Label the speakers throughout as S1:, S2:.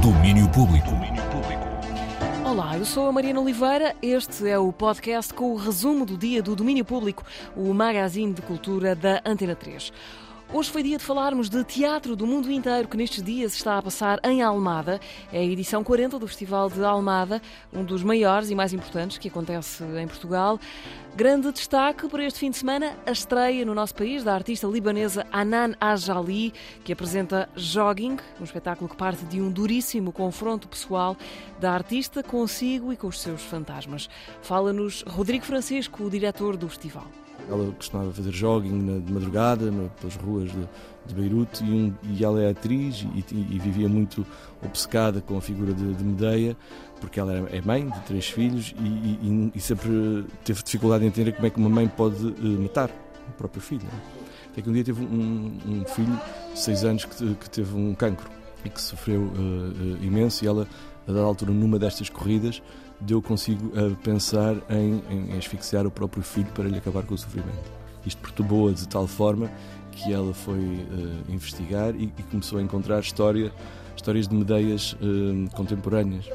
S1: Domínio Público.
S2: Olá, eu sou a Mariana Oliveira. Este é o podcast com o resumo do dia do Domínio Público, o magazine de cultura da Antena 3. Hoje foi dia de falarmos de teatro do mundo inteiro que nestes dias está a passar em Almada. É a edição 40 do Festival de Almada, um dos maiores e mais importantes que acontece em Portugal. Grande destaque para este fim de semana, a estreia no nosso país da artista libanesa Anan Ajali, que apresenta Jogging, um espetáculo que parte de um duríssimo confronto pessoal da artista consigo e com os seus fantasmas. Fala-nos Rodrigo Francisco, o diretor do festival.
S3: Ela costumava fazer jogging de madrugada pelas ruas de, de Beirute e, um, e, ela é atriz e, e, vivia muito obcecada com a figura de, de Medeia, porque ela é mãe de três filhos e, sempre teve dificuldade em entender como é que uma mãe pode uh, matar o próprio filho. É? Até que um dia teve um, um filho de seis anos que, que, teve um cancro e que sofreu uh, uh, imenso e ela, a dada altura, numa destas corridas, deu consigo a pensar em, em, asfixiar o próprio filho para lhe acabar com o sofrimento. Isto perturbou-a de tal forma que ela foi uh, investigar e, e, começou a encontrar história, histórias de Medeias uh, contemporâneas.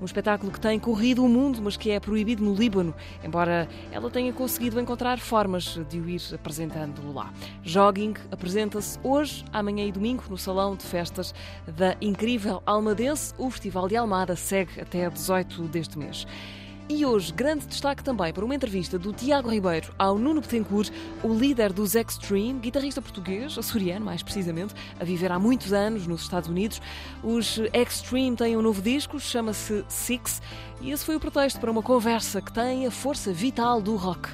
S2: Um espetáculo que tem corrido o mundo, mas que é proibido no Líbano, embora ela tenha conseguido encontrar formas de o ir apresentando lá. Jogging apresenta-se hoje, amanhã e domingo no Salão de Festas da incrível Almadense. O Festival de Almada segue até 18 deste mês. E hoje, grande destaque também para uma entrevista do Tiago Ribeiro ao Nuno Betancourt, o líder dos Extreme, guitarrista português, açoriano mais precisamente, a viver há muitos anos nos Estados Unidos. Os Extreme têm um novo disco, chama-se Six, e esse foi o pretexto para uma conversa que tem a força vital do rock.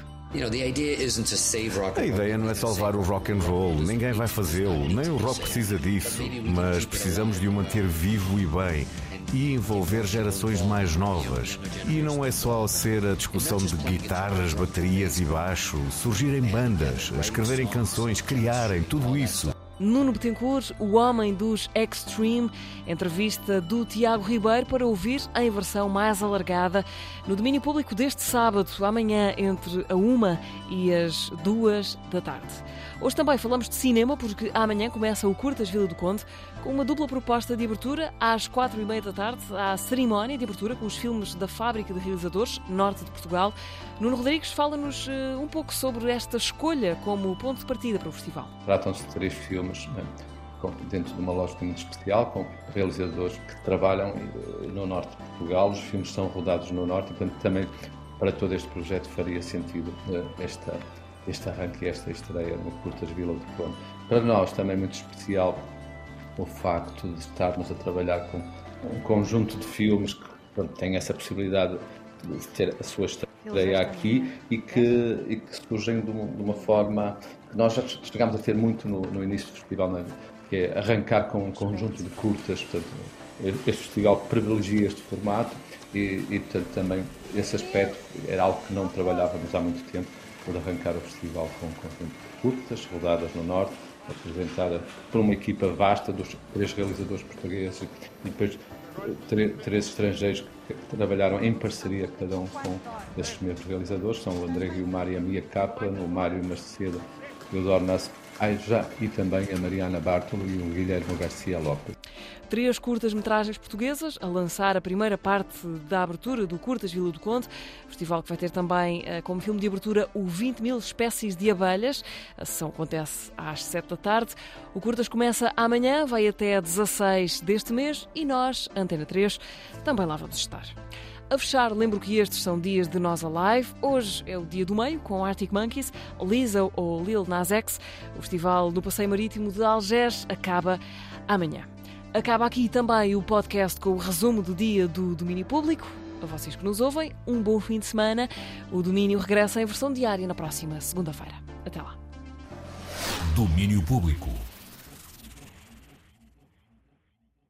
S4: A ideia não é salvar o rock and roll, ninguém vai fazê-lo, nem o rock precisa disso, mas precisamos de o manter vivo e bem e envolver gerações mais novas. E não é só ser a discussão de guitarras, baterias e baixo, surgirem bandas, escreverem canções, criarem tudo isso.
S2: Nuno Betancourt, o homem dos Extreme, entrevista do Tiago Ribeiro para ouvir em versão mais alargada no domínio público deste sábado, amanhã, entre a uma e as duas da tarde. Hoje também falamos de cinema, porque amanhã começa o Curtas Vila do Conde, com uma dupla proposta de abertura. Às quatro e meia da tarde, a cerimónia de abertura com os filmes da Fábrica de Realizadores, Norte de Portugal. Nuno Rodrigues fala-nos uh, um pouco sobre esta escolha como ponto de partida para o festival.
S5: Tratam-se de três filmes né, dentro de uma lógica muito especial, com realizadores que trabalham uh, no Norte de Portugal. Os filmes são rodados no Norte e, portanto, também para todo este projeto faria sentido esta este arranque e esta estreia no Curtas Vila do Conde. Para nós também muito especial o facto de estarmos a trabalhar com um conjunto de filmes que pronto, têm essa possibilidade de ter a sua estreia aqui e que, e que surgem de uma, de uma, forma que nós já chegámos a ter muito no, no início do festival, é? que é arrancar com um conjunto de curtas. Portanto, este festival privilegia este formato e, e portanto, também esse aspecto era algo que não trabalhávamos há muito tempo por arrancar o festival com um conjunto de curtas, rodadas no Norte, apresentada por uma equipa vasta dos três realizadores portugueses e depois três estrangeiros que trabalharam em parceria, cada um com esses mesmos realizadores, são o André Guilmar e a Mia Kaplan, o Mário Macedo o Dornas Aija e também a Mariana Bartolo e o Guilherme Garcia Lopes.
S2: Três curtas-metragens portuguesas a lançar a primeira parte da abertura do Curtas Vila do Conde, festival que vai ter também eh, como filme de abertura o 20 mil espécies de abelhas. A sessão acontece às 7 da tarde. O Curtas começa amanhã, vai até 16 deste mês e nós, Antena 3, também lá vamos estar. A fechar, lembro que estes são dias de Nós Alive. Hoje é o dia do meio, com Arctic Monkeys, Lizzo ou Lil Nas X. O festival do Passeio Marítimo de Algés acaba amanhã. Acaba aqui também o podcast com o resumo do dia do domínio público. A vocês que nos ouvem, um bom fim de semana. O domínio regressa em versão diária na próxima segunda-feira. Até lá.
S1: Domínio Público.